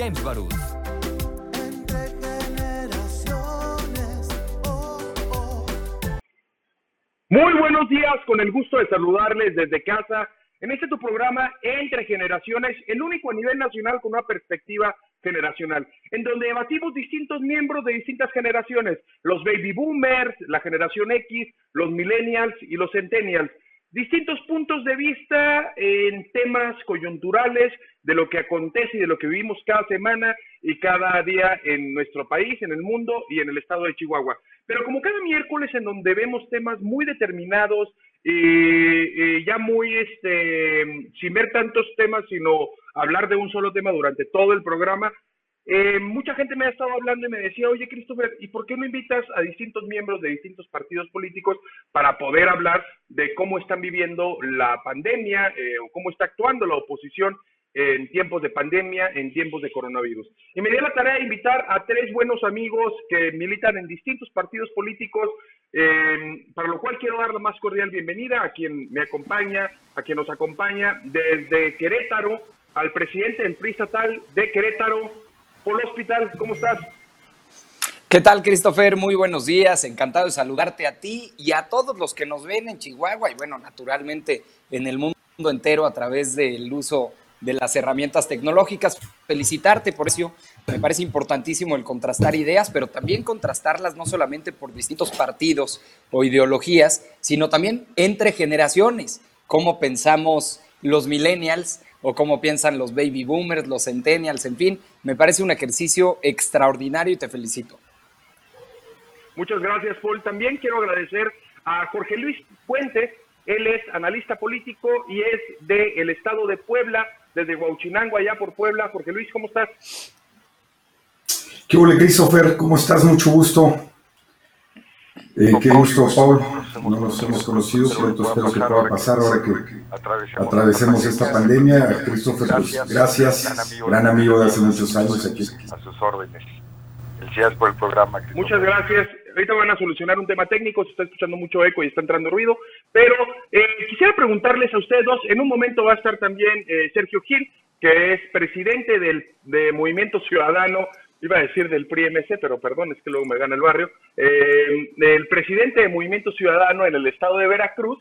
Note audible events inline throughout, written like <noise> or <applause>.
James Baruch. Muy buenos días, con el gusto de saludarles desde casa en este tu programa Entre Generaciones, el único a nivel nacional con una perspectiva generacional, en donde debatimos distintos miembros de distintas generaciones, los baby boomers, la generación X, los millennials y los centennials. Distintos puntos de vista en temas coyunturales de lo que acontece y de lo que vivimos cada semana y cada día en nuestro país, en el mundo y en el estado de Chihuahua. Pero como cada miércoles en donde vemos temas muy determinados, y, ya muy, este, sin ver tantos temas, sino hablar de un solo tema durante todo el programa, eh, mucha gente me ha estado hablando y me decía, oye Christopher, ¿y por qué no invitas a distintos miembros de distintos partidos políticos para poder hablar de cómo están viviendo la pandemia eh, o cómo está actuando la oposición en tiempos de pandemia, en tiempos de coronavirus. Y me dio la tarea de invitar a tres buenos amigos que militan en distintos partidos políticos, eh, para lo cual quiero dar la más cordial bienvenida a quien me acompaña, a quien nos acompaña desde Querétaro, al presidente del PRI estatal de Querétaro, Polo Hospital. ¿Cómo estás? ¿Qué tal, Christopher? Muy buenos días. Encantado de saludarte a ti y a todos los que nos ven en Chihuahua y, bueno, naturalmente en el mundo entero a través del uso de las herramientas tecnológicas. Felicitarte por eso. Me parece importantísimo el contrastar ideas, pero también contrastarlas no solamente por distintos partidos o ideologías, sino también entre generaciones. Cómo pensamos los millennials o cómo piensan los baby boomers, los centennials, en fin. Me parece un ejercicio extraordinario y te felicito. Muchas gracias, Paul. También quiero agradecer a Jorge Luis Puente. Él es analista político y es del estado de Puebla desde Huauchinango, allá por Puebla. Jorge Luis, ¿cómo estás? ¿Qué hola, Christopher? ¿Cómo estás? Mucho gusto. Eh, qué gusto, Paul. No nos hemos conocido, pero espero que pueda pasar ahora que atravesemos esta pandemia. Christopher, pues, gracias, gran amigo de hace muchos años aquí. A sus órdenes. Gracias por el programa. Muchas gracias. Ahorita van a solucionar un tema técnico, se está escuchando mucho eco y está entrando ruido, pero eh, quisiera preguntarles a ustedes dos, en un momento va a estar también eh, Sergio Gil, que es presidente del de Movimiento Ciudadano, iba a decir del PRI-MC, pero perdón, es que luego me gana el barrio, eh, el presidente de Movimiento Ciudadano en el estado de Veracruz,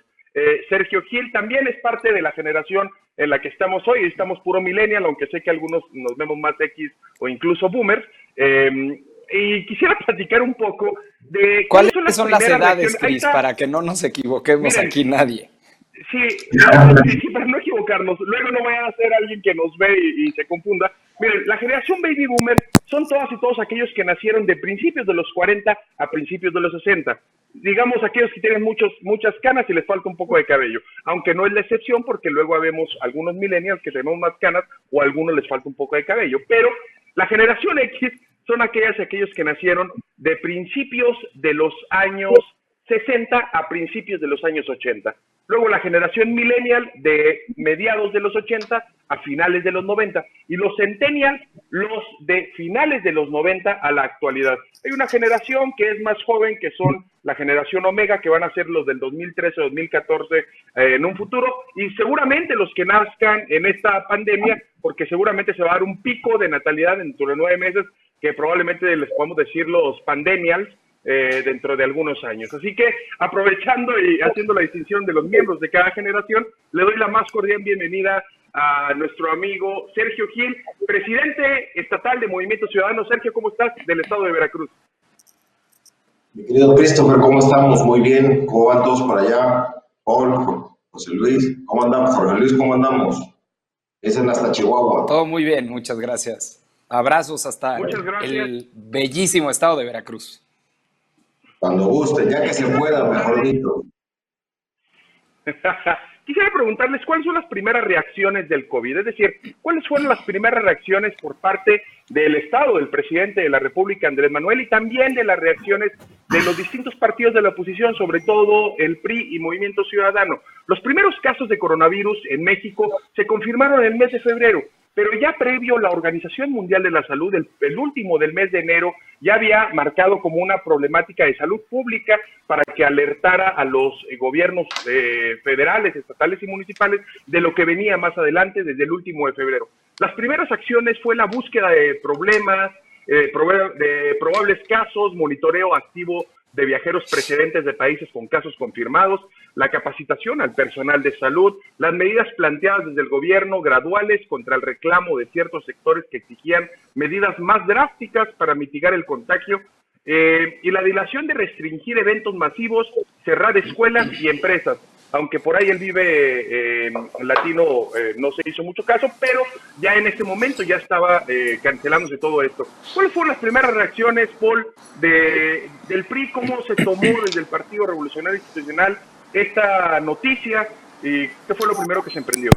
Sergio Gil también es parte de la generación en la que estamos hoy, estamos puro millennial, aunque sé que algunos nos vemos más X o incluso boomers. y quisiera <laughs> platicar un poco de cuáles son las, edades, Cris, para que no nos equivoquemos aquí nadie. Sí, sí, para no equivocarnos. Luego no vaya a ser alguien que nos ve y, se confunda. Miren, la generación baby boomer son todas y todos aquellos que nacieron de principios de los 40 a principios de los 60. Digamos, aquellos que tienen muchos, muchas canas y les falta un poco de cabello. Aunque no es la excepción porque luego vemos algunos millennials que tenemos más canas o a algunos les falta un poco de cabello. Pero la generación X son aquellas y aquellos que nacieron de principios de los años 60 a principios de los años 80. Luego la generación millennial de mediados de los 80 a finales de los 90 y los centennials los de finales de los 90 a la actualidad. Hay una generación que es más joven que son la generación Omega que van a ser los del 2013-2014 eh, en un futuro y seguramente los que nazcan en esta pandemia porque seguramente se va a dar un pico de natalidad dentro de nueve meses que probablemente les podemos decir los pandemials eh, dentro de algunos años. Así que aprovechando y haciendo la distinción de los miembros de cada generación, le doy la más cordial bienvenida a nuestro amigo Sergio Gil, presidente estatal de Movimiento Ciudadano. Sergio, ¿cómo estás? Del estado de Veracruz. Mi querido Christopher, ¿cómo estamos? Muy bien. ¿Cómo van todos por allá? Paul, José Luis, ¿cómo andamos? Jorge Luis, ¿cómo andamos? Es en hasta Chihuahua. Todo muy bien, muchas gracias. Abrazos hasta el bellísimo estado de Veracruz. Cuando guste, ya que se pueda, mejor dicho. <laughs> Quisiera preguntarles cuáles son las primeras reacciones del COVID, es decir, cuáles fueron las primeras reacciones por parte del Estado, del presidente de la República, Andrés Manuel, y también de las reacciones de los distintos partidos de la oposición, sobre todo el PRI y Movimiento Ciudadano. Los primeros casos de coronavirus en México se confirmaron en el mes de febrero. Pero ya previo, la Organización Mundial de la Salud, el, último del mes de enero, ya había marcado como una problemática de salud pública para que alertara a los eh, gobiernos eh, federales, estatales y municipales de lo que venía más adelante desde el último de febrero. Las primeras acciones fue la búsqueda de problemas, eh, de probables casos, monitoreo activo de viajeros precedentes de países con casos confirmados, la capacitación al personal de salud, las medidas planteadas desde el gobierno graduales contra el reclamo de ciertos sectores que exigían medidas más drásticas para mitigar el contagio eh, y la dilación de restringir eventos masivos, cerrar escuelas y empresas aunque por ahí él vive eh, latino, eh, no se hizo mucho caso, pero ya en este momento ya estaba eh, cancelándose todo esto. ¿Cuáles fueron las primeras reacciones, Paul, de, del PRI? ¿Cómo se tomó desde el Partido Revolucionario Institucional esta noticia? ¿Y qué fue lo primero que se emprendió?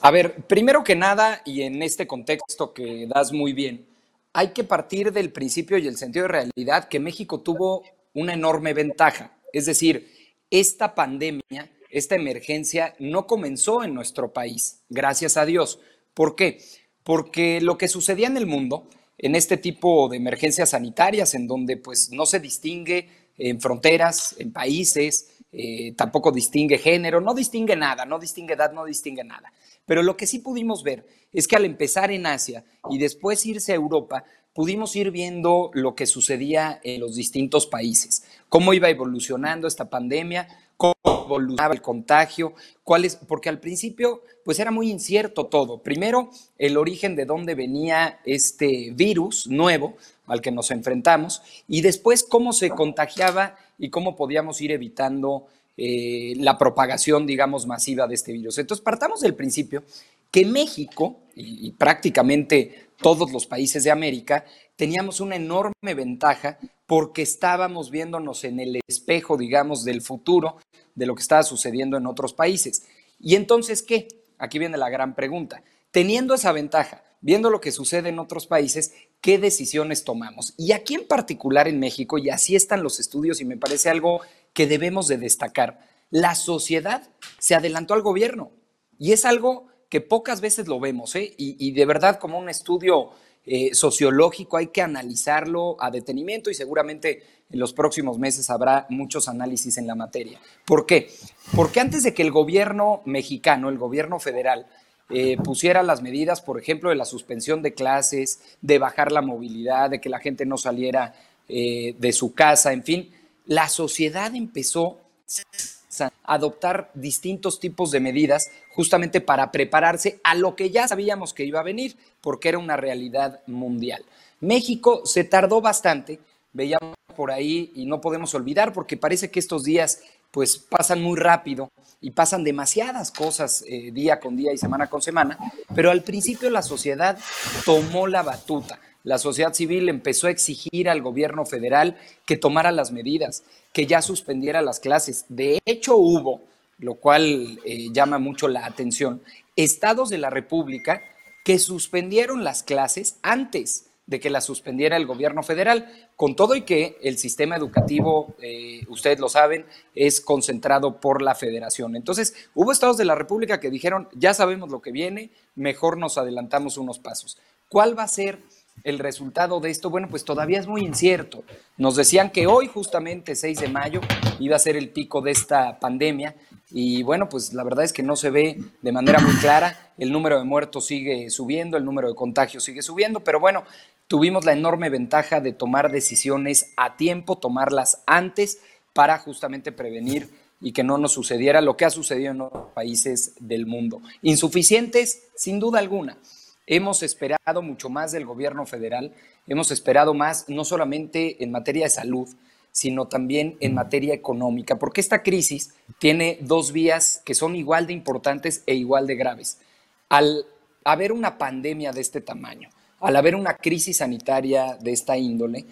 A ver, primero que nada, y en este contexto que das muy bien, hay que partir del principio y el sentido de realidad que México tuvo una enorme ventaja. Es decir, esta pandemia, esta emergencia no comenzó en nuestro país, gracias a Dios. ¿Por qué? Porque lo que sucedía en el mundo, en este tipo de emergencias sanitarias, en donde pues no se distingue en fronteras, en países, eh, tampoco distingue género, no distingue nada, no distingue edad, no distingue nada. Pero lo que sí pudimos ver es que al empezar en Asia y después irse a Europa, pudimos ir viendo lo que sucedía en los distintos países, cómo iba evolucionando esta pandemia, cómo evolucionaba el contagio, cuáles, porque al principio pues era muy incierto todo. Primero, el origen de dónde venía este virus nuevo al que nos enfrentamos y después cómo se contagiaba y cómo podíamos ir evitando eh, la propagación, digamos, masiva de este virus. Entonces, partamos del principio que México y prácticamente todos los países de América, teníamos una enorme ventaja porque estábamos viéndonos en el espejo, digamos, del futuro de lo que estaba sucediendo en otros países. Y entonces, ¿qué? Aquí viene la gran pregunta. Teniendo esa ventaja, viendo lo que sucede en otros países, ¿qué decisiones tomamos? Y aquí en particular en México, y así están los estudios y me parece algo que debemos de destacar, la sociedad se adelantó al gobierno y es algo que pocas veces lo vemos, ¿eh? y, de verdad como un estudio eh, sociológico hay que analizarlo a detenimiento y seguramente en los próximos meses habrá muchos análisis en la materia. ¿Por qué? Porque antes de que el gobierno mexicano, el gobierno federal, eh, pusiera las medidas, por ejemplo, de la suspensión de clases, de bajar la movilidad, de que la gente no saliera de su casa, en fin, la sociedad empezó adoptar distintos tipos de medidas justamente para prepararse a lo que ya sabíamos que iba a venir, porque era una realidad mundial. México se tardó bastante, veíamos por ahí y no podemos olvidar porque parece que estos días pues pasan muy rápido y pasan demasiadas cosas eh, día con día y semana con semana, pero al principio la sociedad tomó la batuta la sociedad civil empezó a exigir al gobierno federal que tomara las medidas, que ya suspendiera las clases. De hecho, hubo, lo cual eh, llama mucho la atención, estados de la República que suspendieron las clases antes de que las suspendiera el gobierno federal, con todo y que el sistema educativo, eh, ustedes lo saben, es concentrado por la federación. Entonces, hubo estados de la República que dijeron, ya sabemos lo que viene, mejor nos adelantamos unos pasos. ¿Cuál va a ser el resultado de esto, bueno, pues todavía es muy incierto. Nos decían que hoy, justamente 6 de mayo, iba a ser el pico de esta pandemia y bueno, pues la verdad es que no se ve de manera muy clara. El número de muertos sigue subiendo, el número de contagios sigue subiendo, pero bueno, tuvimos la enorme ventaja de tomar decisiones a tiempo, tomarlas antes para justamente prevenir y que no nos sucediera lo que ha sucedido en otros países del mundo. Insuficientes, sin duda alguna. Hemos esperado mucho más del gobierno federal, hemos esperado más no solamente en materia de salud, sino también en materia económica, porque esta crisis tiene dos vías que son igual de importantes e igual de graves. Al haber una pandemia de este tamaño, al haber una crisis sanitaria de esta índole,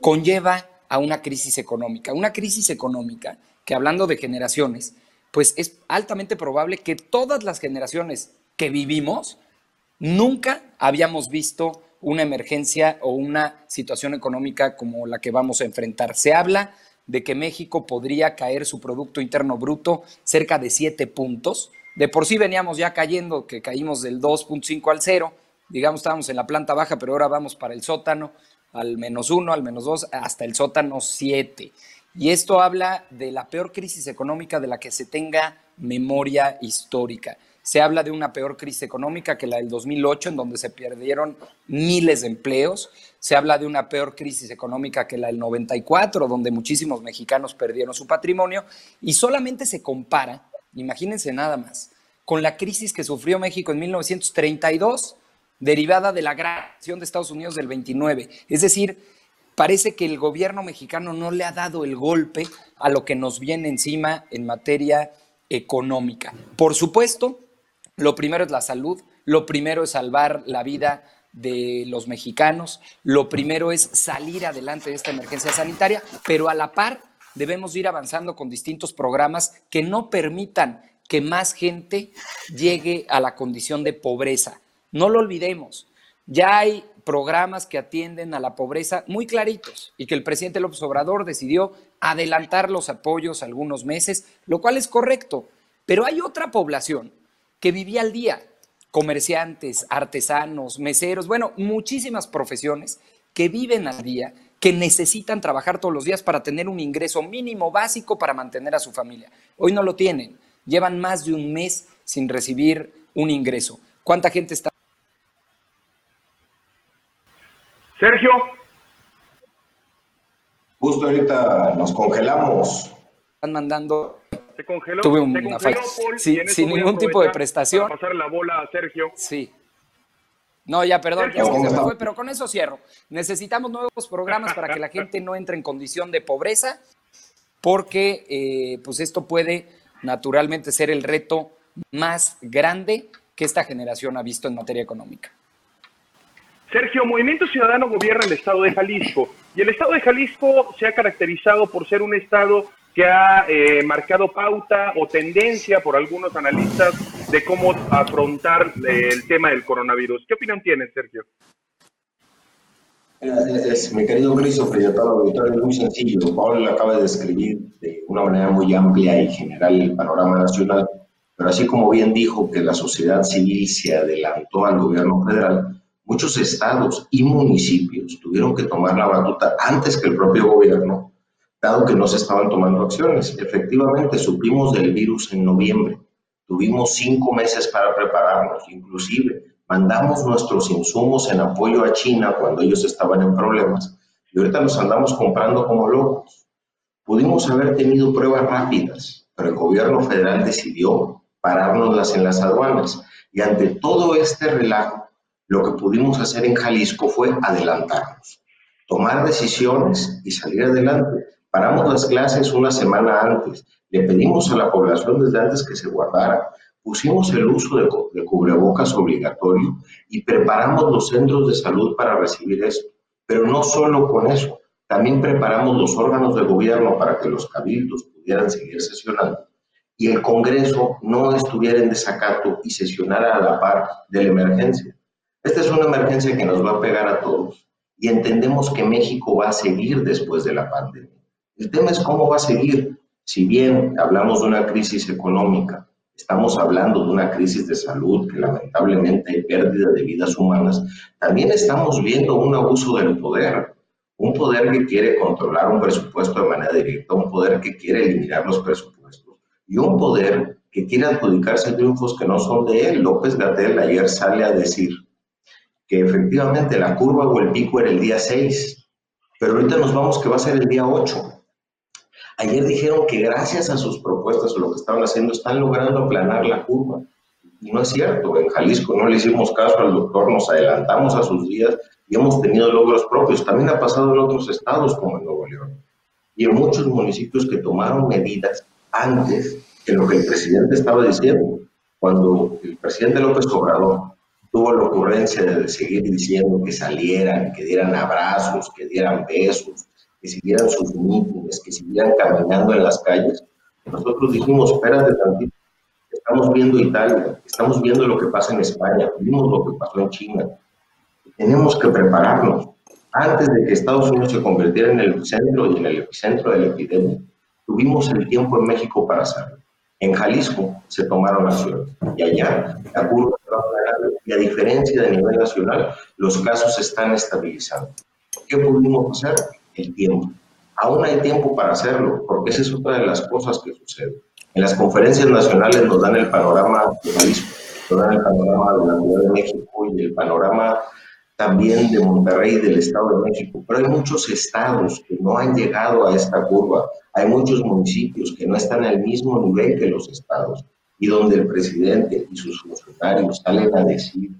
conlleva a una crisis económica. Una crisis económica que hablando de generaciones, pues es altamente probable que todas las generaciones que vivimos Nunca habíamos visto una emergencia o una situación económica como la que vamos a enfrentar. Se habla de que México podría caer su Producto Interno Bruto cerca de 7 puntos. De por sí veníamos ya cayendo, que caímos del 2.5 al 0, digamos estábamos en la planta baja, pero ahora vamos para el sótano, al menos 1, al menos 2, hasta el sótano 7. Y esto habla de la peor crisis económica de la que se tenga memoria histórica Se habla de una peor crisis económica que la del 2008, en donde se perdieron miles de empleos. Se habla de una peor crisis económica que la del 94, donde muchísimos mexicanos perdieron su patrimonio. Y solamente se compara, imagínense nada más, con la crisis que sufrió México en 1932, derivada de la agresión de Estados Unidos del 29. Es decir, parece que el gobierno mexicano no le ha dado el golpe a lo que nos viene encima en materia económica. Por supuesto, lo primero es la salud, lo primero es salvar la vida de los mexicanos, lo primero es salir adelante de esta emergencia sanitaria, pero a la par debemos ir avanzando con distintos programas que no permitan que más gente llegue a la condición de pobreza. No lo olvidemos, ya hay programas que atienden a la pobreza muy claritos y que el presidente López Obrador decidió adelantar los apoyos algunos meses, lo cual es correcto, pero hay otra población que vivía al día, comerciantes, artesanos, meseros, bueno, muchísimas profesiones que viven al día, que necesitan trabajar todos los días para tener un ingreso mínimo básico para mantener a su familia. Hoy no lo tienen, llevan más de un mes sin recibir un ingreso. ¿Cuánta gente está? Sergio. Justo ahorita nos congelamos. Están mandando se congeló, Tuve una falla. sin ningún tipo de prestación. Para pasar la bola a Sergio. Sí. No, ya, perdón, ya se me fue, pero con eso cierro. Necesitamos nuevos programas para que la gente no entre en condición de pobreza, porque eh, pues esto puede naturalmente ser el reto más grande que esta generación ha visto en materia económica. Sergio, Movimiento Ciudadano gobierna el estado de Jalisco y el estado de Jalisco se ha caracterizado por ser un estado que ha eh, marcado pauta o tendencia por algunos analistas de cómo afrontar eh, el tema del coronavirus. ¿Qué opinión tienes, Sergio? Es, mi querido Christopher y a todo es muy sencillo. Paul acaba de describir de una manera muy amplia y general el panorama nacional, pero así como bien dijo que la sociedad civil se adelantó al gobierno federal, muchos estados y municipios tuvieron que tomar la batuta antes que el propio gobierno dado que no se estaban tomando acciones. Efectivamente, supimos del virus en noviembre. Tuvimos cinco meses para prepararnos, inclusive mandamos nuestros insumos en apoyo a China cuando ellos estaban en problemas y ahorita los andamos comprando como locos. Pudimos haber tenido pruebas rápidas, pero el gobierno federal decidió parárnoslas en las aduanas y ante todo este relajo, lo que pudimos hacer en Jalisco fue adelantarnos, tomar decisiones y salir adelante. Paramos las clases una semana antes, le pedimos a la población desde antes que se guardara, pusimos el uso de, cubrebocas obligatorio y preparamos los centros de salud para recibir esto. Pero no solo con eso, también preparamos los órganos de gobierno para que los cabildos pudieran seguir sesionando y el Congreso no estuviera en desacato y sesionara a la par de la emergencia. Esta es una emergencia que nos va a pegar a todos y entendemos que México va a seguir después de la pandemia. El tema es cómo va a seguir. Si bien hablamos de una crisis económica, estamos hablando de una crisis de salud que lamentablemente hay pérdida de vidas humanas, también estamos viendo un abuso del poder. Un poder que quiere controlar un presupuesto de manera directa, un poder que quiere eliminar los presupuestos y un poder que quiere adjudicarse triunfos que no son de él. López Gatel ayer sale a decir que efectivamente la curva o el pico era el día 6, pero ahorita nos vamos que va a ser el día 8. Ayer dijeron que gracias a sus propuestas o lo que estaban haciendo están logrando aplanar la curva. Y no es cierto, en Jalisco no le hicimos caso al doctor, nos adelantamos a sus días y hemos tenido logros propios. También ha pasado en otros estados como en Nuevo León. Y en muchos municipios que tomaron medidas antes de lo que el presidente estaba diciendo. Cuando el presidente López Obrador tuvo la ocurrencia de seguir diciendo que salieran, que dieran abrazos, que dieran besos, que siguieran sus mítines, que siguieran caminando en las calles. Nosotros dijimos, espérate tantito, estamos viendo Italia, estamos viendo lo que pasa en España, vimos lo que pasó en China. Tenemos que prepararnos. Antes de que Estados Unidos se convirtiera en el centro y en el epicentro de la epidemia, tuvimos el tiempo en México para hacerlo. En Jalisco se tomaron acciones y allá la curva y a diferencia de nivel nacional, los casos se están estabilizando. ¿Qué pudimos hacer? El tiempo. Aún hay tiempo para hacerlo, porque esa es otra de las cosas que sucede. En las conferencias nacionales nos dan el panorama de Jalisco, el panorama de la Ciudad de México y el panorama también de Monterrey y del Estado de México, pero hay muchos estados que no han llegado a esta curva, hay muchos municipios que no están al mismo nivel que los estados y donde el presidente y sus funcionarios salen a decir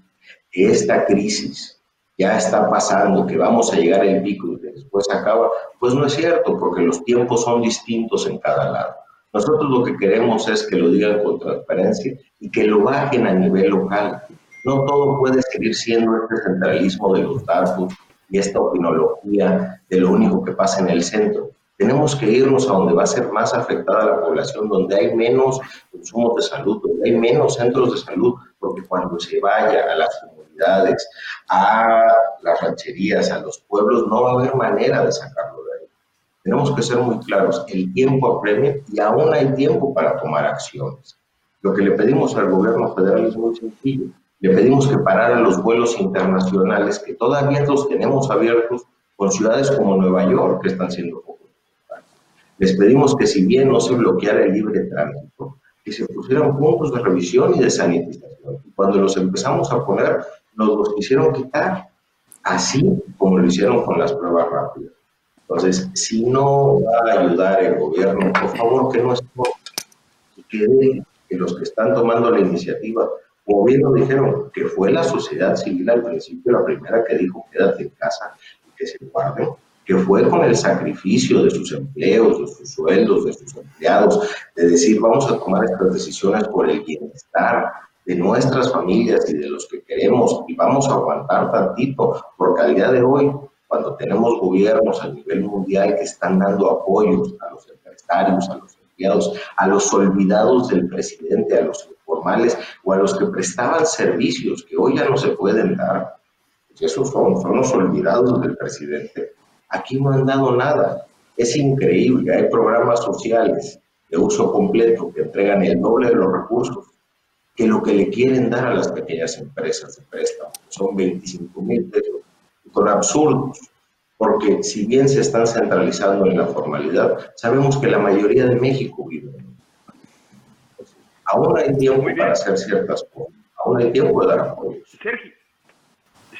que esta crisis ya está pasando, que vamos a llegar al pico y después acaba, pues no es cierto, porque los tiempos son distintos en cada lado. Nosotros lo que queremos es que lo digan con transparencia y que lo bajen a nivel local. No todo puede seguir siendo este centralismo de los datos y esta opinología de lo único que pasa en el centro. Tenemos que irnos a donde va a ser más afectada la población, donde hay menos consumo de salud, donde hay menos centros de salud, porque cuando se vaya a las comunidades, a las rancherías, a los pueblos, no va a haber manera de sacarlo de ahí. Tenemos que ser muy claros, el tiempo apremia y aún hay tiempo para tomar acciones. Lo que le pedimos al gobierno federal es muy sencillo. Le pedimos que pararan los vuelos internacionales que todavía los tenemos abiertos con ciudades como Nueva York, que están siendo les pedimos que si bien no se bloqueara el libre tránsito, que se pusieran puntos de revisión y de sanitización. Cuando los empezamos a poner, nos los quisieron quitar, así como lo hicieron con las pruebas rápidas. Entonces, si no va a ayudar el gobierno, por favor, que no es que, que los que están tomando la iniciativa, como bien dijeron, que fue la sociedad civil al principio la primera que dijo quédate en casa y que se guarden, que fue con el sacrificio de sus empleos, de sus sueldos, de sus empleados, de decir vamos a tomar estas decisiones por el bienestar de nuestras familias y de los que queremos y vamos a aguantar tantito, porque al día de hoy, cuando tenemos gobiernos a nivel mundial que están dando apoyos a los empresarios, a los empleados, a los olvidados del presidente, a los informales o a los que prestaban servicios que hoy ya no se pueden dar, pues esos son, son los olvidados del presidente Aquí no han dado nada. Es increíble. Hay programas sociales de uso completo que entregan el doble de los recursos que lo que le quieren dar a las pequeñas empresas de préstamo. Son 25 mil pesos. Son absurdos. Porque si bien se están centralizando en la formalidad, sabemos que la mayoría de México vive Aún hay tiempo para hacer ciertas cosas. Aún hay tiempo de dar apoyos. Sergio,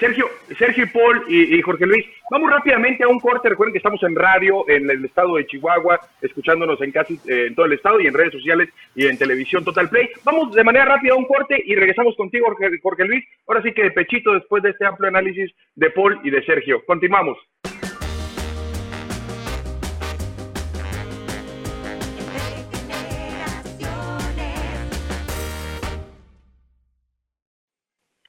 Sergio y Paul y, Jorge Luis, vamos rápidamente a un corte. Recuerden que estamos en radio en el estado de Chihuahua, escuchándonos en casi eh, en todo el estado y en redes sociales y en televisión Total Play. Vamos de manera rápida a un corte y regresamos contigo, Jorge, Jorge Luis. Ahora sí que de pechito después de este amplio análisis de Paul y de Sergio. Continuamos.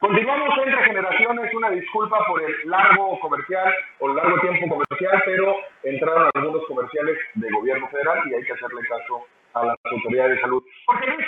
Continuamos entre generaciones, una disculpa por el largo comercial o el largo tiempo comercial, pero entraron algunos comerciales de gobierno federal y hay que hacerle caso a las autoridades de salud. Jorge Luis,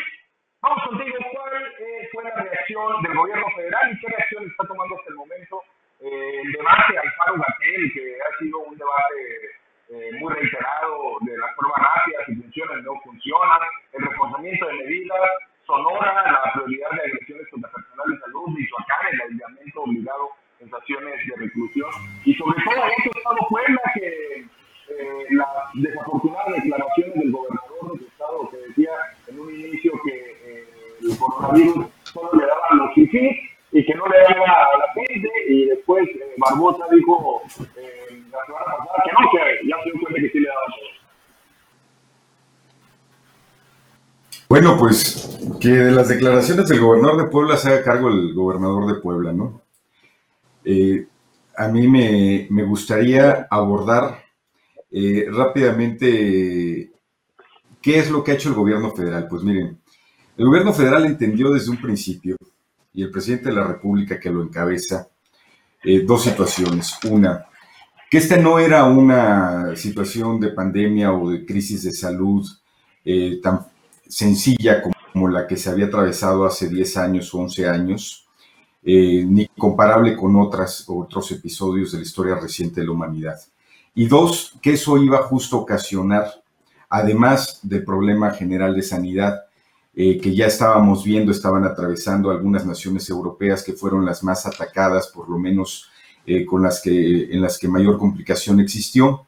vamos contigo. ¿Cuál eh, fue la reacción del gobierno federal y qué reacción está tomando hasta el momento eh, el debate al Faro Gatel, que ha sido un debate eh, muy reiterado de las pruebas rápidas, si funcionan o no funcionan, el reforzamiento de medidas, Sonora, la prioridad de agresiones contra personal de salud, Michoacán, el aislamiento obligado en de reclusión, y sobre todo este estado Puebla, que eh, las desafortunadas declaraciones del gobernador del estado que decía en un inicio que eh, el coronavirus solo le daba a los fifís y que no le daba a la gente, y después eh, Barbosa dijo eh, la semana pasada que no, que ya se dio cuenta que sí le daba a todos. Bueno, pues que de las declaraciones del gobernador de Puebla se haga cargo el gobernador de Puebla, ¿no? Eh, a mí me, gustaría abordar eh, rápidamente qué es lo que ha hecho el gobierno federal. Pues miren, el gobierno federal entendió desde un principio, y el presidente de la República que lo encabeza, eh, dos situaciones. Una, que esta no era una situación de pandemia o de crisis de salud tan sencilla como la que se había atravesado hace 10 años o 11 años, eh, ni comparable con otras, otros episodios de la historia reciente de la humanidad. Y dos, que eso iba justo a ocasionar, además del problema general de sanidad eh, que ya estábamos viendo, estaban atravesando algunas naciones europeas que fueron las más atacadas, por lo menos eh, con las que, en las que mayor complicación existió,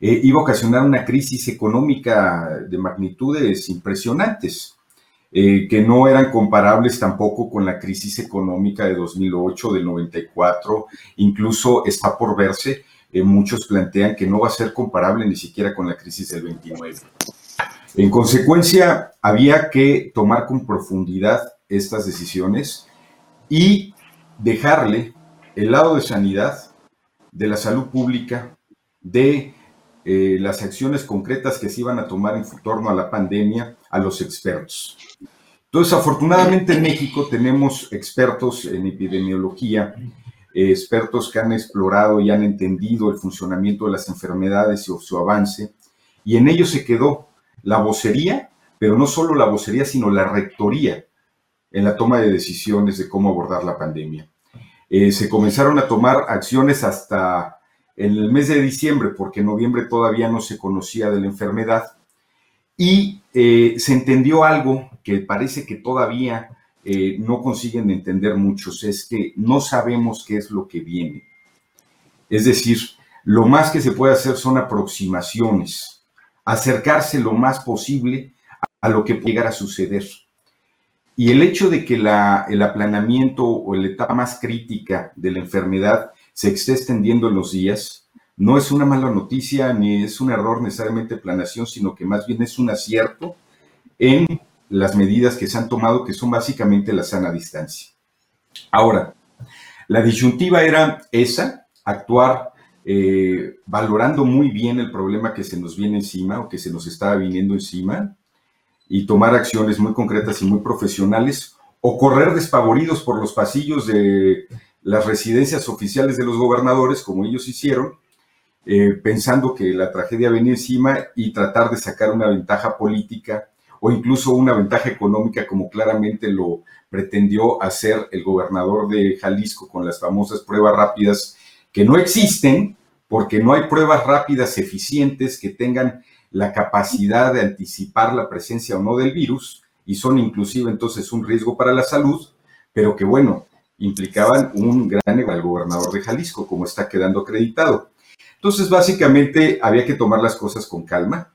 eh, iba a ocasionar una crisis económica de magnitudes impresionantes. eh, que no eran comparables tampoco con la crisis económica de 2008, del 94, incluso está por verse, eh, muchos plantean que no va a ser comparable ni siquiera con la crisis del 29. En consecuencia, había que tomar con profundidad estas decisiones y dejarle el lado de sanidad, de la salud pública, de eh, las acciones concretas que se iban a tomar en torno a la pandemia a los expertos. Entonces, afortunadamente en México tenemos expertos en epidemiología, eh, expertos que han explorado y han entendido el funcionamiento de las enfermedades y su avance, y en ello se quedó la vocería, pero no solo la vocería, sino la rectoría en la toma de decisiones de cómo abordar la pandemia. Eh, se comenzaron a tomar acciones hasta en el mes de diciembre, porque en noviembre todavía no se conocía de la enfermedad, y eh, se entendió algo que parece que todavía eh, no consiguen entender muchos, es que no sabemos qué es lo que viene. Es decir, lo más que se puede hacer son aproximaciones, acercarse lo más posible a lo que puede llegar a suceder. Y el hecho de que la, el aplanamiento o la etapa más crítica de la enfermedad se esté extendiendo en los días, no es una mala noticia ni es un error necesariamente de planación, sino que más bien es un acierto en las medidas que se han tomado, que son básicamente la sana distancia. Ahora, la disyuntiva era esa, actuar eh, valorando muy bien el problema que se nos viene encima o que se nos estaba viniendo encima y tomar acciones muy concretas y muy profesionales o correr despavoridos por los pasillos de las residencias oficiales de los gobernadores, como ellos hicieron, eh, pensando que la tragedia venía encima y tratar de sacar una ventaja política o incluso una ventaja económica, como claramente lo pretendió hacer el gobernador de Jalisco con las famosas pruebas rápidas, que no existen porque no hay pruebas rápidas eficientes que tengan la capacidad de anticipar la presencia o no del virus y son inclusive entonces un riesgo para la salud, pero que bueno, implicaban un gran al gobernador de Jalisco, como está quedando acreditado. Entonces, básicamente, había que tomar las cosas con calma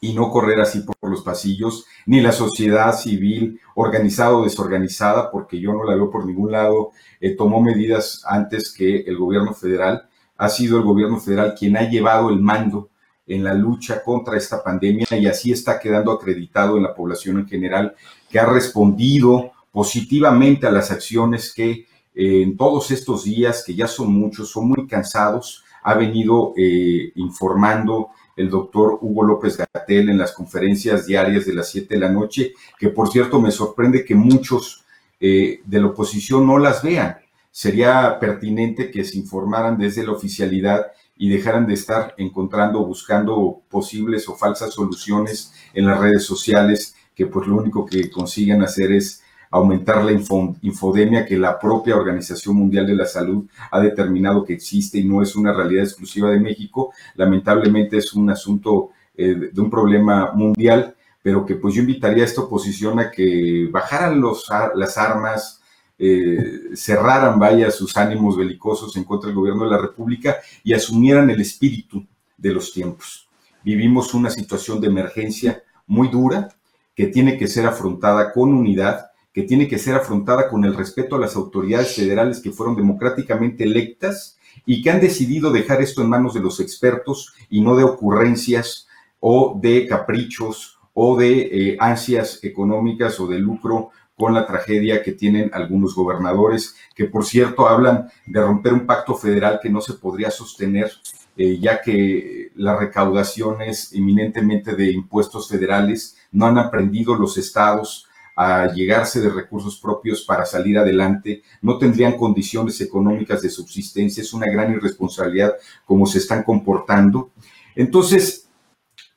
y no correr así por los pasillos, ni la sociedad civil, organizada o desorganizada, porque yo no la veo por ningún lado, eh, tomó medidas antes que el gobierno federal. Ha sido el gobierno federal quien ha llevado el mando en la lucha contra esta pandemia y así está quedando acreditado en la población en general, que ha respondido positivamente a las acciones que eh, en todos estos días, que ya son muchos, son muy cansados, ha venido eh, informando el doctor Hugo López Gatel en las conferencias diarias de las 7 de la noche, que por cierto me sorprende que muchos eh, de la oposición no las vean. Sería pertinente que se informaran desde la oficialidad y dejaran de estar encontrando, buscando posibles o falsas soluciones en las redes sociales, que pues lo único que consiguen hacer es aumentar la infodemia que la propia Organización Mundial de la Salud ha determinado que existe y no es una realidad exclusiva de México. Lamentablemente es un asunto eh, de un problema mundial, pero que pues yo invitaría a esta oposición a que bajaran los, las armas, eh, cerraran, vaya, sus ánimos belicosos en contra del gobierno de la República y asumieran el espíritu de los tiempos. Vivimos una situación de emergencia muy dura que tiene que ser afrontada con unidad, que tiene que ser afrontada con el respeto a las autoridades federales que fueron democráticamente electas y que han decidido dejar esto en manos de los expertos y no de ocurrencias o de caprichos o de eh, ansias económicas o de lucro con la tragedia que tienen algunos gobernadores, que por cierto hablan de romper un pacto federal que no se podría sostener, eh, ya que las recaudaciones eminentemente de impuestos federales no han aprendido los estados a llegarse de recursos propios para salir adelante, no tendrían condiciones económicas de subsistencia, es una gran irresponsabilidad como se están comportando. Entonces,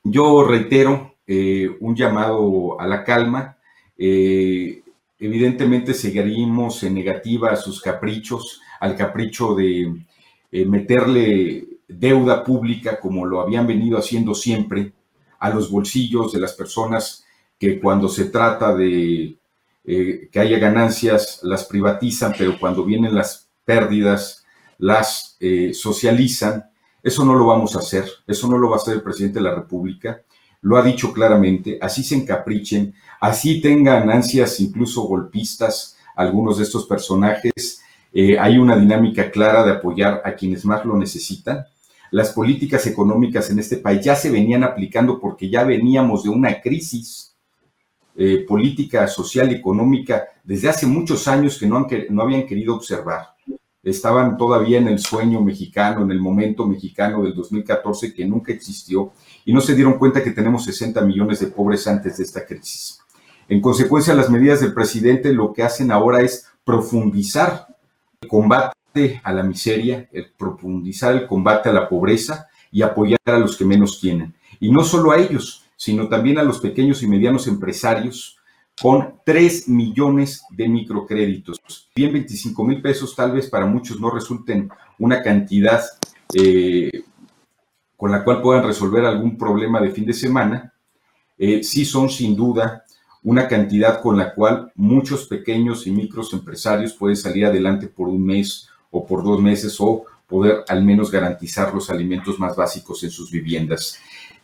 yo reitero eh, un llamado a la calma. Eh, evidentemente seguiríamos en negativa a sus caprichos, al capricho de eh, meterle deuda pública como lo habían venido haciendo siempre a los bolsillos de las personas que cuando se trata de eh, que haya ganancias las privatizan, pero cuando vienen las pérdidas las eh, socializan. Eso no lo vamos a hacer, eso no lo va a hacer el presidente de la República. lo ha dicho claramente, así se encaprichen, así tengan ansias incluso golpistas algunos de estos personajes, eh, hay una dinámica clara de apoyar a quienes más lo necesitan. Las políticas económicas en este país ya se venían aplicando porque ya veníamos de una crisis eh, política, social y económica desde hace muchos años que no, no habían querido observar. Estaban todavía en el sueño mexicano, en el momento mexicano del 2014 que nunca existió y no se dieron cuenta que tenemos 60 millones de pobres antes de esta crisis. En consecuencia, las medidas del presidente lo que hacen ahora es profundizar el combate a la miseria, el profundizar el combate a la pobreza y apoyar a los que menos tienen. Y no solo a ellos, sino también a los pequeños y medianos empresarios con 3 millones de microcréditos. Bien, 25 mil pesos tal vez para muchos no resulten una cantidad eh, con la cual puedan resolver algún problema de fin de semana, eh, sí son sin duda una cantidad con la cual muchos pequeños y micros empresarios pueden salir adelante por un mes o por dos meses o poder al menos garantizar los alimentos más básicos en sus viviendas.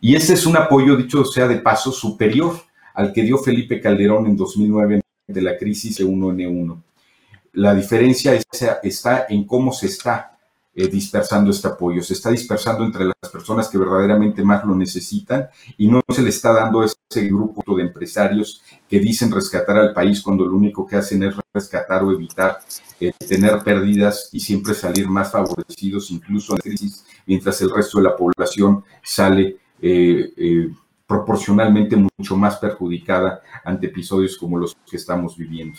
Y este es un apoyo, dicho sea de paso, superior al que dio Felipe Calderón en 2009 de la crisis de 1N1. La diferencia está en cómo se está eh, dispersando este apoyo, se está dispersando entre las personas que verdaderamente más lo necesitan y no se le está dando ese grupo de empresarios que dicen rescatar al país cuando lo único que hacen es rescatar o evitar eh, tener pérdidas y siempre salir más favorecidos incluso en la crisis, mientras el resto de la población sale eh, proporcionalmente mucho más perjudicada ante episodios como los que estamos viviendo.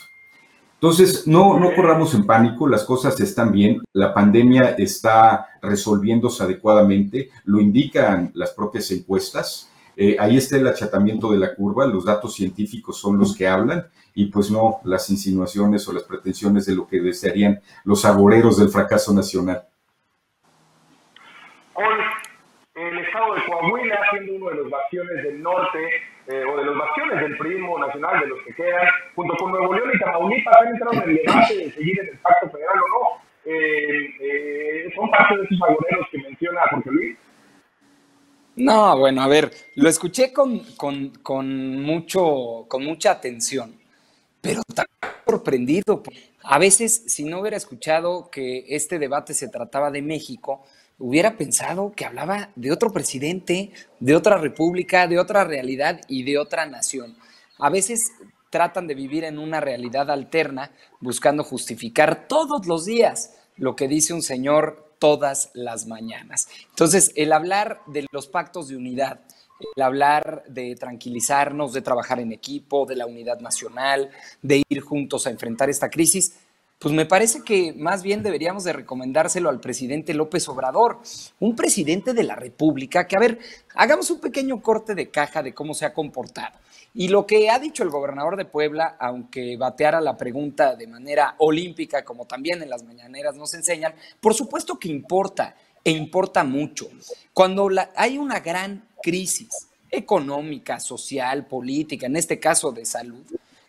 Entonces, no, no corramos en pánico, las cosas están bien, la pandemia está resolviéndose adecuadamente, lo indican las propias encuestas. Eh, ahí está el achatamiento de la curva, los datos científicos son los que hablan y pues no las insinuaciones o las pretensiones de lo que desearían los agoreros del fracaso nacional. Hoy, el estado de Coahuila, siendo uno de los bastiones del norte, eh, o de los bastiones del prismo nacional, de los que quedan, junto con Nuevo León y Tamaulipas, han entrado en el debate de seguir en el pacto federal o no. Eh, eh, ¿Son parte de esos agoreros que menciona Jorge Luis? No, bueno, a ver, lo escuché con, con, con, mucho, con mucha atención, pero tan sorprendido. A veces, si no hubiera escuchado que este debate se trataba de México, hubiera pensado que hablaba de otro presidente, de otra república, de otra realidad y de otra nación. A veces tratan de vivir en una realidad alterna, buscando justificar todos los días lo que dice un señor todas las mañanas. Entonces, el hablar de los pactos de unidad, el hablar de tranquilizarnos, de trabajar en equipo, de la unidad nacional, de ir juntos a enfrentar esta crisis, pues me parece que más bien deberíamos de recomendárselo al presidente López Obrador, un presidente de la República que, a ver, hagamos un pequeño corte de caja de cómo se ha comportado. Y lo que ha dicho el gobernador de Puebla, aunque bateara la pregunta de manera olímpica, como también en las mañaneras nos enseñan, por supuesto que importa, e importa mucho. Cuando hay una gran crisis económica, social, política, en este caso de salud,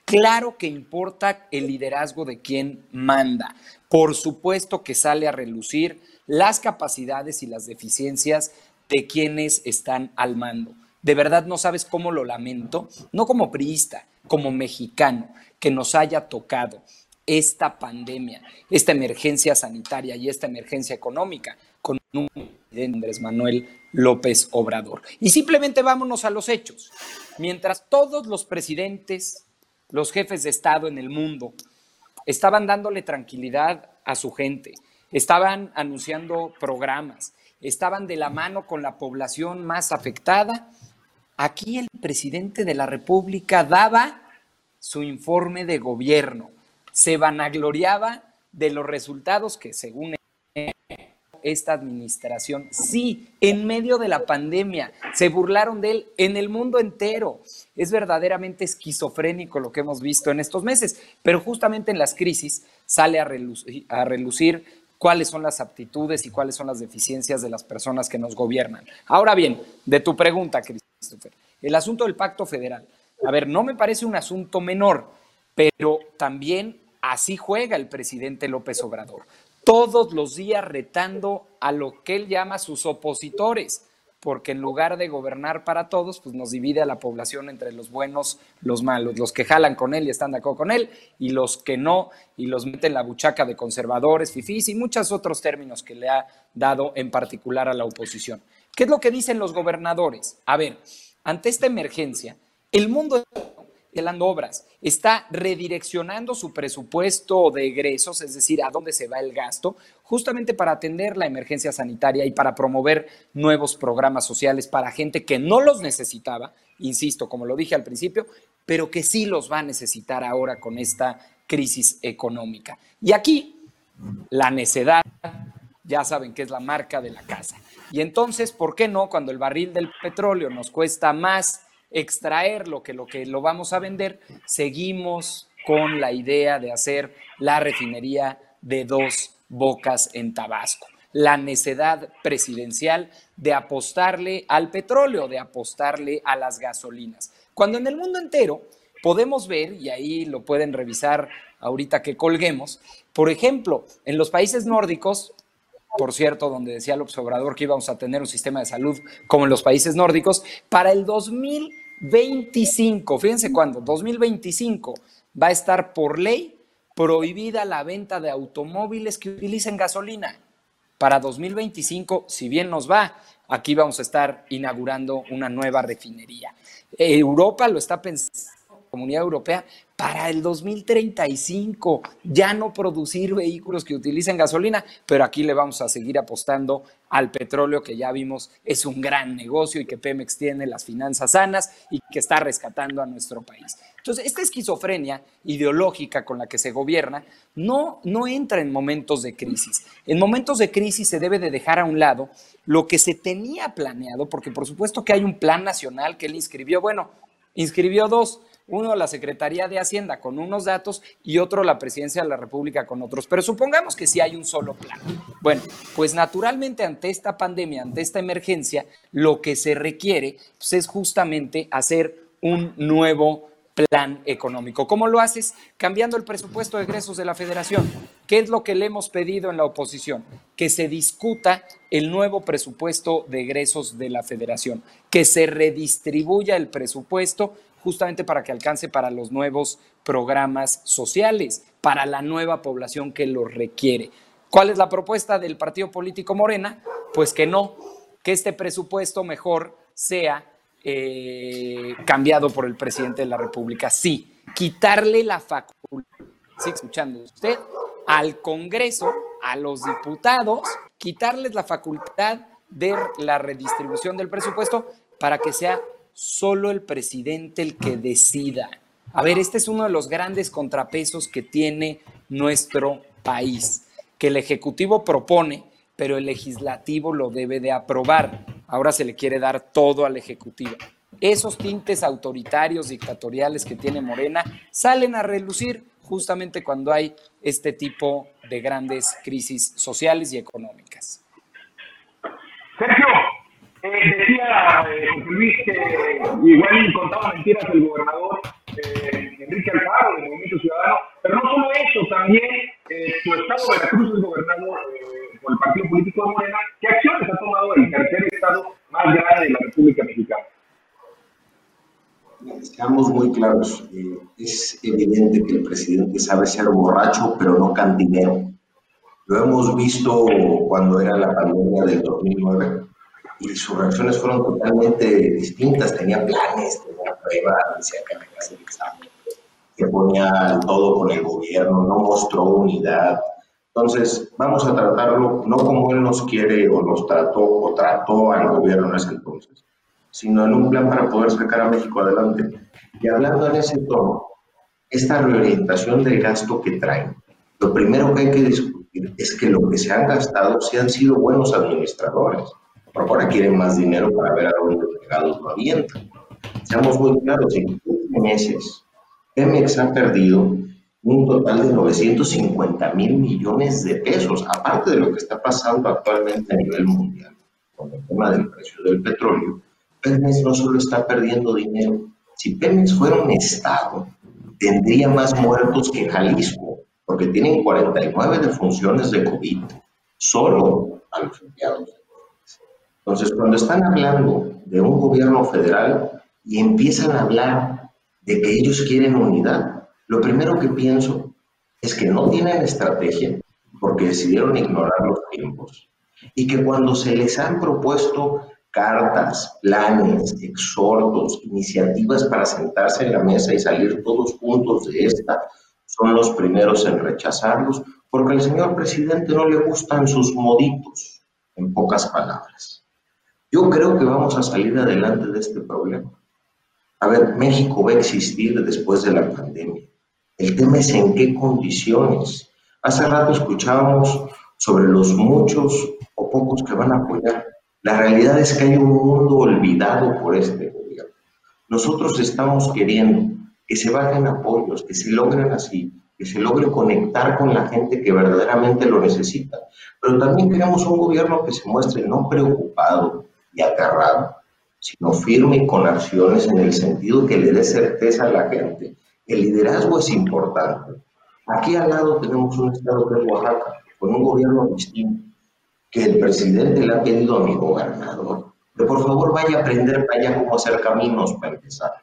Claro que importa el liderazgo de quien manda. Por supuesto que sale a relucir las capacidades y las deficiencias de quienes están al mando. De verdad no sabes cómo lo lamento, no como priista, como mexicano, que nos haya tocado esta pandemia, esta emergencia sanitaria y esta emergencia económica con un presidente Andrés Manuel López Obrador. Y simplemente vámonos a los hechos. Mientras todos los presidentes los jefes de Estado en el mundo, estaban dándole tranquilidad a su gente, estaban anunciando programas, estaban de la mano con la población más afectada. Aquí el presidente de la República daba su informe de gobierno, se vanagloriaba de los resultados que según esta administración. Sí, en medio de la pandemia, se burlaron de él en el mundo entero. Es verdaderamente esquizofrénico lo que hemos visto en estos meses, pero justamente en las crisis sale a relucir, cuáles son las aptitudes y cuáles son las deficiencias de las personas que nos gobiernan. Ahora bien, de tu pregunta, Christopher, el asunto del pacto federal. A ver, no me parece un asunto menor, pero también así juega el presidente López Obrador todos los días retando a lo que él llama sus opositores. porque en lugar de gobernar para todos, pues nos divide a la población entre los buenos, los malos, los que jalan con él y están de acuerdo con él, y los que no, y los meten en la buchaca de conservadores, fifís y muchos otros términos que le ha dado en particular a la oposición. ¿Qué es lo que dicen los gobernadores? A ver, ante esta emergencia, el mundo dando obras, está redireccionando su presupuesto de egresos, es decir, a dónde se va el gasto, justamente para atender la emergencia sanitaria y para promover nuevos programas sociales para gente que no los necesitaba, insisto, como lo dije al principio, pero que sí los va a necesitar ahora con esta crisis económica. Y aquí, la necedad, ya saben que es la marca de la casa. Y entonces, ¿por qué no? Cuando el barril del petróleo nos cuesta más extraer lo que lo que lo vamos a vender, seguimos con la idea de hacer la refinería de dos bocas en Tabasco. La necedad presidencial de apostarle al petróleo, de apostarle a las gasolinas. Cuando en el mundo entero podemos ver, y ahí lo pueden revisar ahorita que colguemos, por ejemplo, en los países nórdicos, por cierto, donde decía el observador que íbamos a tener un sistema de salud como en los países nórdicos, para el 2000 25, fíjense cuándo, 2025 va a estar por ley prohibida la venta de automóviles que utilicen gasolina. Para 2025, si bien nos va, aquí vamos a estar inaugurando una nueva refinería. Europa lo está pensando, Comunidad Europea, para el 2035 ya no producir vehículos que utilicen gasolina, pero aquí le vamos a seguir apostando al petróleo que ya vimos es un gran negocio y que Pemex tiene las finanzas sanas y que está rescatando a nuestro país. Entonces, esta esquizofrenia ideológica con la que se gobierna no, no entra en momentos de crisis. En momentos de crisis se debe de dejar a un lado lo que se tenía planeado, porque por supuesto que hay un plan nacional que él inscribió, bueno, inscribió dos, uno la Secretaría de Hacienda con unos datos y otro la Presidencia de la República con otros. Pero supongamos que sí hay un solo plan. Bueno, pues naturalmente ante esta pandemia, ante esta emergencia, lo que se requiere pues, es justamente hacer un nuevo plan económico. ¿Cómo lo haces? Cambiando el presupuesto de egresos de la federación. ¿Qué es lo que le hemos pedido en la oposición? Que se discuta el nuevo presupuesto de egresos de la federación, que se redistribuya el presupuesto justamente para que alcance para los nuevos programas sociales, para la nueva población que lo requiere. ¿Cuál es la propuesta del partido político Morena? Pues que no, que este presupuesto mejor sea eh, cambiado por el presidente de la República. Sí, quitarle la facultad, sigue escuchando usted, al Congreso, a los diputados, quitarles la facultad de la redistribución del presupuesto para que sea solo el presidente el que decida. A ver, este es uno de los grandes contrapesos que tiene nuestro país, que el Ejecutivo propone, pero el legislativo lo debe de aprobar. Ahora se le quiere dar todo al Ejecutivo. Esos tintes autoritarios, dictatoriales que tiene Morena salen a relucir justamente cuando hay este tipo de grandes crisis sociales y económicas. Sergio, eh, decía eh, Luis que igual contaba mentiras el gobernador eh, Enrique Alfaro del Movimiento Ciudadano, pero no solo eso, también eh, su estado de Veracruz es gobernado por el partido político de Morena. ¿Qué acciones ha tomado el tercer estado más grande de la República Mexicana? Seamos muy claros, es evidente que el presidente sabe ser borracho, pero no cantinero. Lo hemos visto cuando era la pandemia del 2009 y sus reacciones fueron totalmente distintas. Tenía planes, tenía pruebas, decía que había que hacer examen, que ponía todo con el gobierno, no mostró unidad. Entonces, vamos a tratarlo no como él nos quiere o nos trató o trató al gobierno en ese entonces, sino en un plan para poder sacar a México adelante. Y hablando en ese tono, esta reorientación del gasto que traen, lo primero que hay que discutir es que lo que se han gastado se han sido buenos administradores pero ahora quieren más dinero para ver a dónde pegados lo avientan. Seamos muy claros, en 15 meses, Pemex ha perdido un total de 950 mil millones de pesos, aparte de lo que está pasando actualmente a nivel mundial con el tema del precio del petróleo. Pemex no solo está perdiendo dinero, si Pemex fuera un Estado, tendría más muertos que Jalisco, porque tienen 49 defunciones de COVID, solo a los empleados Entonces, cuando están hablando de un gobierno federal y empiezan a hablar de que ellos quieren unidad, lo primero que pienso es que no tienen estrategia porque decidieron ignorar los tiempos y que cuando se les han propuesto cartas, planes, exhortos, iniciativas para sentarse en la mesa y salir todos juntos de esta, son los primeros en rechazarlos porque al señor presidente no le gustan sus moditos, en pocas palabras. Yo creo que vamos a salir adelante de este problema. A ver, México va a existir después de la pandemia. El tema es en qué condiciones. Hace rato escuchábamos sobre los muchos o pocos que van a apoyar. La realidad es que hay un mundo olvidado por este gobierno. Nosotros estamos queriendo que se bajen apoyos, que se logren así, que se logre conectar con la gente que verdaderamente lo necesita. Pero también queremos un gobierno que se muestre no preocupado y aterrado, sino firme con acciones en el sentido que le dé certeza a la gente. El liderazgo es importante. Aquí al lado tenemos un estado que es Oaxaca, con un gobierno distinto, que el presidente le ha pedido a mi gobernador que por favor vaya a aprender para allá cómo hacer caminos para empezar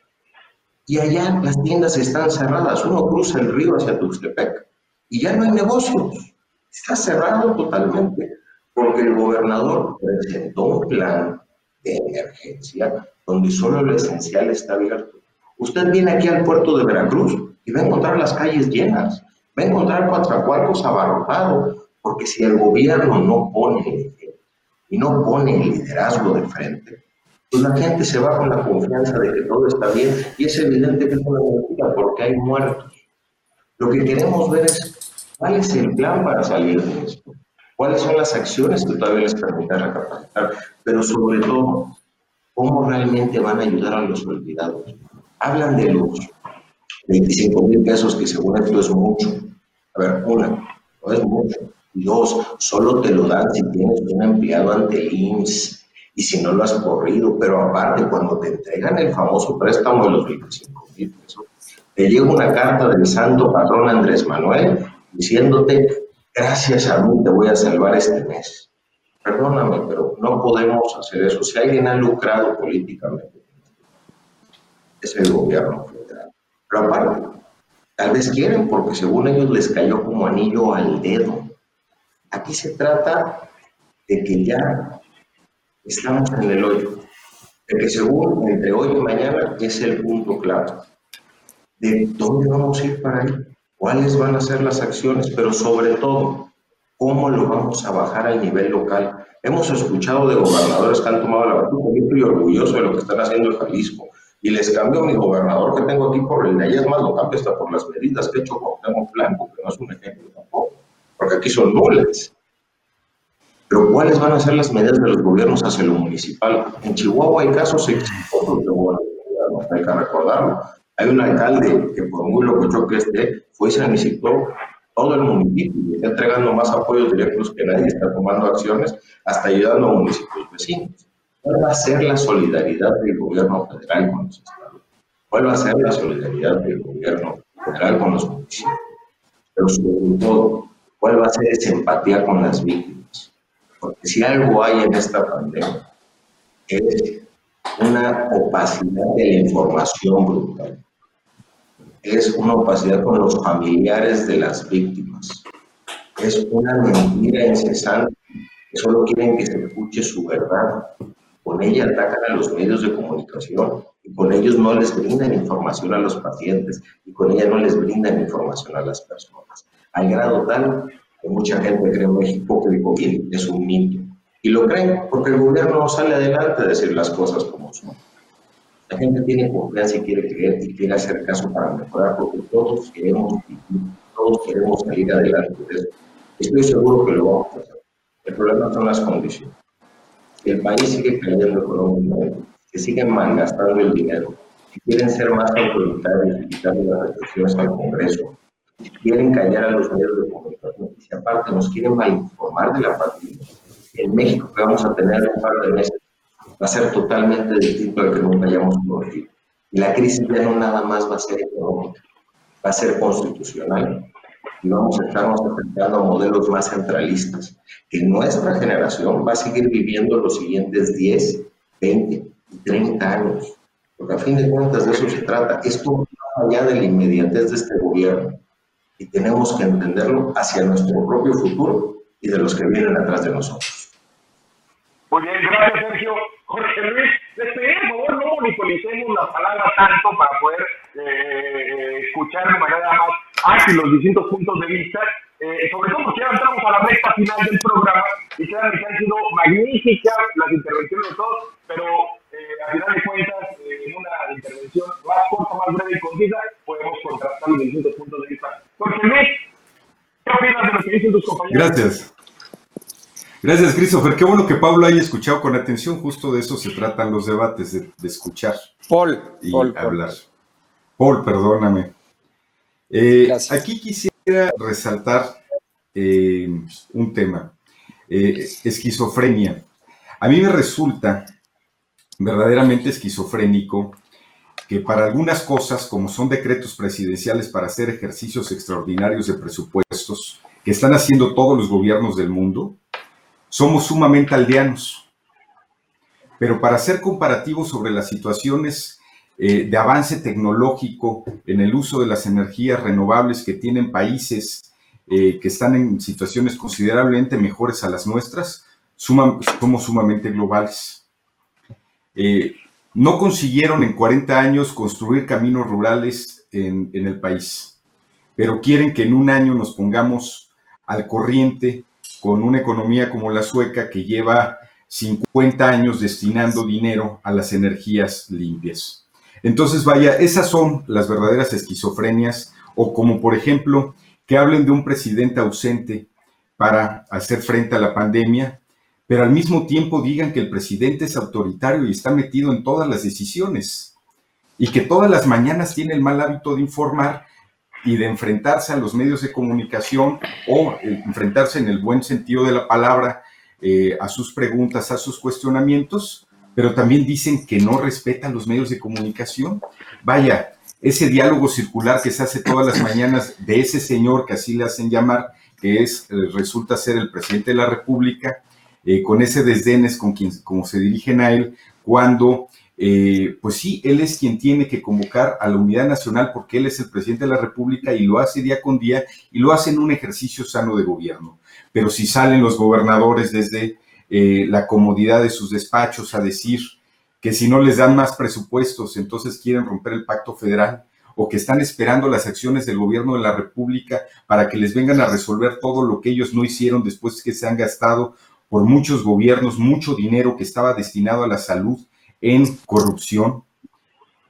y allá las tiendas están cerradas. Uno cruza el río hacia Tuxtepec y ya no hay negocios. Está cerrado totalmente porque el gobernador presentó un plan de emergencia donde solo lo esencial está abierto. Usted viene aquí al puerto de Veracruz y va a encontrar las calles llenas, va a encontrar Coatzacoalcos abarrotado, porque si el gobierno no pone y no pone el liderazgo de frente, pues la gente se va con la confianza de que todo está bien y es evidente que es una mentira porque hay muertos. Lo que queremos ver es cuál es el plan para salir de esto, cuáles son las acciones que todavía les permitan recapacitar, pero sobre todo, cómo realmente van a ayudar a los olvidados. Hablan de los 25 mil pesos, que según esto es mucho. A ver, una, no es mucho. Dos, solo te lo dan si tienes un empleado ante el IMSS y si no lo has corrido, pero aparte cuando te entregan el famoso préstamo de los 25 mil pesos, te llega una carta del santo patrón Andrés Manuel diciéndote, gracias a mí te voy a salvar este mes. Perdóname, pero no podemos hacer eso. Si alguien ha lucrado políticamente, es el gobierno federal. Pero aparte, tal vez quieren porque según ellos les cayó como anillo al dedo. Aquí se trata de que ya estamos en el hoyo, de que según entre hoy y mañana es el punto clave de dónde vamos a ir para ahí, cuáles van a ser las acciones, pero sobre todo, cómo lo vamos a bajar al nivel local. Hemos escuchado de gobernadores que han tomado la batuta, yo estoy orgulloso de lo que están haciendo en Jalisco, y les cambio mi gobernador que tengo aquí por el de allá, es más, lo cambio hasta por las medidas que he hecho con Temo Blanco, que no es un ejemplo tampoco, porque aquí son nulas. Pero ¿cuáles van a ser las medidas de los gobiernos hacia lo municipal? En Chihuahua hay casos exitosos de no hay que recordarlo. Hay un alcalde que por muy loco que esté, fue y se visitó todo el municipio y está entregando más apoyos directos que nadie, está tomando acciones, hasta ayudando a municipios vecinos. ¿Cuál va a ser la solidaridad del gobierno federal con los estados? ¿Cuál va a ser la solidaridad del gobierno federal con los municipios? Pero sobre todo, ¿cuál va a ser esa empatía con las víctimas? Porque si algo hay en esta pandemia es una opacidad de la información brutal. Es una opacidad con los familiares de las víctimas. Es una mentira incesante que solo quieren que se escuche su verdad. Con ella atacan a los medios de comunicación y con ellos no les brindan información a los pacientes y con ella no les brindan información a las personas. Al grado tal mucha gente cree en México que el COVID es un mito. Y lo creen porque el gobierno no sale adelante a decir las cosas como son. La gente tiene confianza y quiere creer y quiere hacer caso para mejorar porque todos queremos, todos queremos salir adelante de eso. Estoy seguro que lo vamos a hacer. El problema son las condiciones. El país sigue cayendo económicamente, que siguen malgastando el dinero, si quieren ser más autoritarios y quitarle las restricciones al Congreso, quieren callar a los medios de comunicación y si aparte nos quieren malinformar de la pandemia, el México que vamos a tener en un par de meses va a ser totalmente distinto al que nunca hayamos conocido. Y la crisis ya no nada más va a ser económica, va a ser constitucional. y vamos a estarnos acercando a modelos más centralistas, que nuestra generación va a seguir viviendo los siguientes 10, 20 y 30 años. Porque a fin de cuentas de eso se trata. Esto va allá de la inmediatez de este gobierno y tenemos que entenderlo hacia nuestro propio futuro y de los que vienen atrás de nosotros. Muy bien, gracias Sergio. Jorge Luis, les pedí por favor no monopolicemos la palabra tanto para poder eh, escuchar de manera más ágil los distintos puntos de vista, eh, sobre todo porque ya entramos a la recta final del programa y que han sido magníficas las intervenciones de todos, pero eh, a final de cuentas, eh, en una intervención más corta, más breve y concisa, podemos contrastar los distintos puntos de vista. Jorge Luis, ¿qué opinas de lo que dicen tus compañeros? Gracias. Gracias, Christopher. Qué bueno que Pablo haya escuchado con atención. Justo de eso se tratan los debates, de, escuchar. Paul. Y hablar. Paul, perdóname. Eh, aquí quisiera resaltar eh, un tema. Eh, esquizofrenia. A mí me resulta verdaderamente esquizofrénico que para algunas cosas, como son decretos presidenciales para hacer ejercicios extraordinarios de presupuestos, que están haciendo todos los gobiernos del mundo, somos sumamente aldeanos. Pero para hacer comparativos sobre las situaciones eh, de avance tecnológico en el uso de las energías renovables que tienen países eh, que están en situaciones considerablemente mejores a las nuestras, somos sumamente globales. Eh, no consiguieron en 40 años construir caminos rurales en, en el país, pero quieren que en un año nos pongamos al corriente con una economía como la sueca que lleva 50 años destinando dinero a las energías limpias. Entonces, vaya, esas son las verdaderas esquizofrenias, o como por ejemplo, que hablen de un presidente ausente para hacer frente a la pandemia, pero al mismo tiempo digan que el presidente es autoritario y está metido en todas las decisiones, y que todas las mañanas tiene el mal hábito de informar y de enfrentarse a los medios de comunicación o eh, enfrentarse en el buen sentido de la palabra eh, a sus preguntas, a sus cuestionamientos, pero también dicen que no respetan los medios de comunicación. Vaya, ese diálogo circular que se hace todas las mañanas de ese señor que así le hacen llamar, que es, eh, resulta ser el presidente de la República, con ese desdenes con quien como se dirigen a él, cuando eh, pues sí, él es quien tiene que convocar a la unidad nacional porque él es el presidente de la República y lo hace día con día y lo hace en un ejercicio sano de gobierno. Pero si salen los gobernadores desde eh, la comodidad de sus despachos a decir que si no les dan más presupuestos, entonces quieren romper el pacto federal o que están esperando las acciones del gobierno de la República para que les vengan a resolver todo lo que ellos no hicieron después que se han gastado por muchos gobiernos, mucho dinero que estaba destinado a la salud en corrupción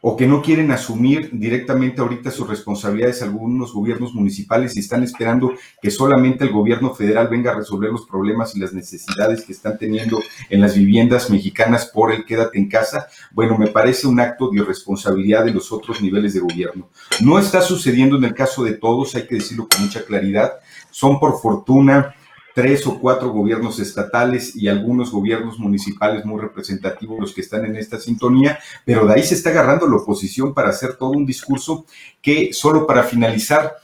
o que no quieren asumir directamente ahorita sus responsabilidades algunos gobiernos municipales y están esperando que solamente el gobierno federal venga a resolver los problemas y las necesidades que están teniendo en las viviendas mexicanas por el quédate en casa, bueno, me parece un acto de irresponsabilidad de los otros niveles de gobierno. No está sucediendo en el caso de todos, hay que decirlo con mucha claridad, son por fortuna tres o cuatro gobiernos estatales y algunos gobiernos municipales muy representativos los que están en esta sintonía, pero de ahí se está agarrando la oposición para hacer todo un discurso que, solo para finalizar,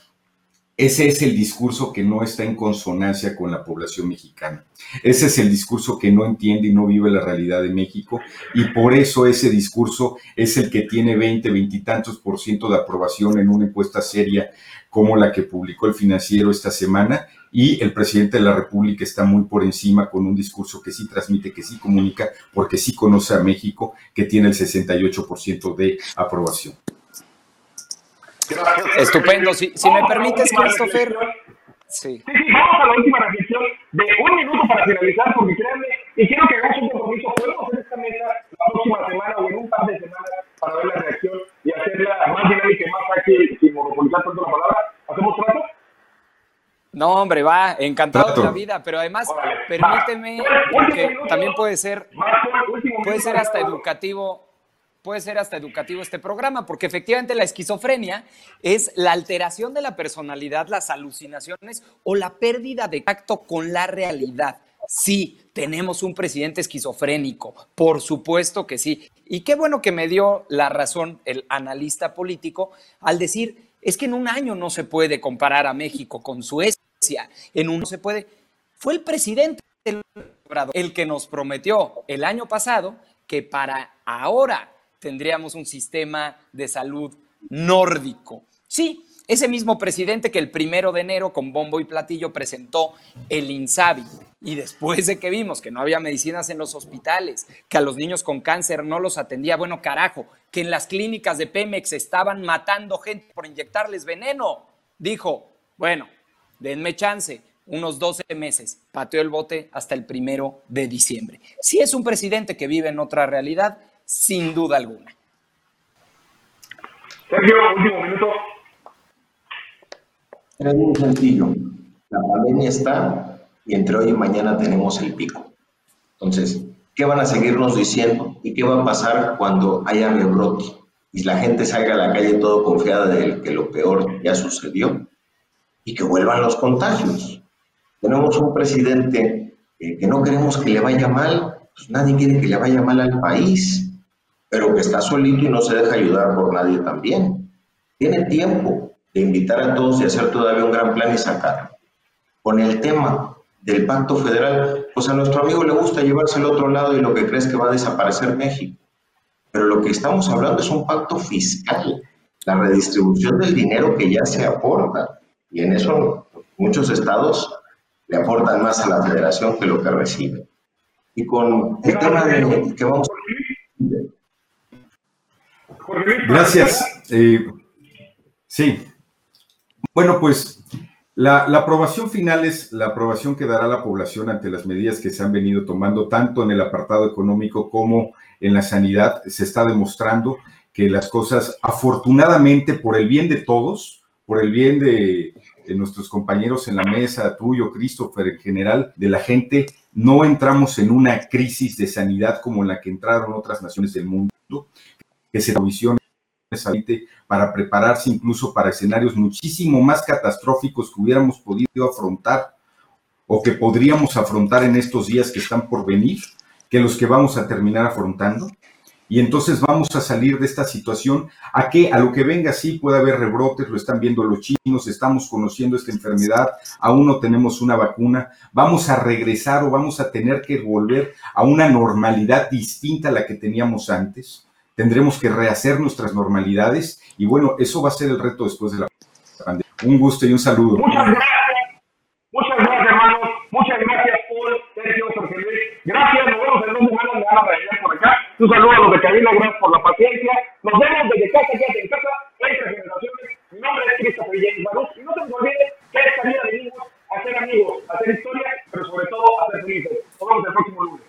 ese es el discurso que no está en consonancia con la población mexicana. Ese es el discurso que no entiende y no vive la realidad de México y por eso ese discurso es el que tiene 20, 20 y tantos por ciento de aprobación en una encuesta seria como la que publicó el financiero esta semana y el presidente de la República está muy por encima con un discurso que sí transmite, que sí comunica, porque sí conoce a México, que tiene el 68% de aprobación. Estupendo. Si, si me permites, Christopher. Sí. sí, sí, vamos a la última reflexión de un minuto para finalizar, porque créanme, y quiero que hagamos un compromiso, podemos hacer esta mesa la próxima semana o en un par de semanas para ver la reacción y hacerla más dinámica y más ágil sin monopolizar tanto la palabra. ¿Hacemos trato? No, hombre, va, encantado de la vida, pero además, permíteme, porque también puede ser, puede ser hasta educativo, puede ser hasta educativo este programa, porque efectivamente la esquizofrenia es la alteración de la personalidad, las alucinaciones o la pérdida de tacto con la realidad. Sí, tenemos un presidente esquizofrénico, por supuesto que sí. Y qué bueno que me dio la razón el analista político al decir Es que en un año no se puede comparar a México con Suecia, en un no se puede. Fue el presidente el que nos prometió el año pasado que para ahora tendríamos un sistema de salud nórdico. Sí, ese mismo presidente que el primero de enero con bombo y platillo presentó el INSABI. Y después de que vimos que no había medicinas en los hospitales, que a los niños con cáncer no los atendía, bueno, carajo, que en las clínicas de Pemex estaban matando gente por inyectarles veneno, dijo, bueno, denme chance, unos 12 meses, pateó el bote hasta el primero de diciembre. Si es un presidente que vive en otra realidad, sin duda alguna. Sergio, último minuto. Es muy sencillo. La pandemia está y entre hoy y mañana tenemos el pico. Entonces, ¿qué van a seguirnos diciendo y qué va a pasar cuando haya rebrote y la gente salga a la calle todo confiada de que lo peor ya sucedió y que vuelvan los contagios? Tenemos un presidente eh, que no queremos que le vaya mal, pues nadie quiere que le vaya mal al país, pero que está solito y no se deja ayudar por nadie también. Tiene tiempo, de invitar a todos y hacer todavía un gran plan y sacar. Con el tema del pacto federal, pues a nuestro amigo le gusta llevarse al otro lado y lo que crees que va a desaparecer México. Pero lo que estamos hablando es un pacto fiscal, la redistribución del dinero que ya se aporta. Y en eso muchos estados le aportan más a la federación que lo que recibe. Y con el tema de que vamos Gracias. Eh, sí, bueno, pues la, aprobación final es la aprobación que dará la población ante las medidas que se han venido tomando tanto en el apartado económico como en la sanidad. Se está demostrando que las cosas, afortunadamente, por el bien de todos, por el bien de, nuestros compañeros en la mesa, tuyo, Christopher, en general, de la gente, no entramos en una crisis de sanidad como en la que entraron otras naciones del mundo, que se provisiona para prepararse incluso para escenarios muchísimo más catastróficos que hubiéramos podido afrontar o que podríamos afrontar en estos días que están por venir, que los que vamos a terminar afrontando. Y entonces vamos a salir de esta situación. A que a lo que venga sí puede haber rebrotes, lo están viendo los chinos, estamos conociendo esta enfermedad, aún no tenemos una vacuna, vamos a regresar o vamos a tener que volver a una normalidad distinta a la que teníamos antes tendremos que rehacer nuestras normalidades y bueno, eso va a ser el reto después de la pandemia. Un gusto y un saludo. Muchas gracias, muchas gracias hermanos, muchas gracias Paul, Sergio, Jorge Luis. Gracias, nos vemos en dos semanas, me van a regañar por acá. Un saludo a los de cabina, gracias por la paciencia. Nos vemos desde casa, quédate en casa, entre generaciones. Mi nombre es Cristo James y no se nos olvide que esta vida venimos a ser amigos, a hacer historia, pero sobre todo a ser felices. Nos vemos el próximo lunes.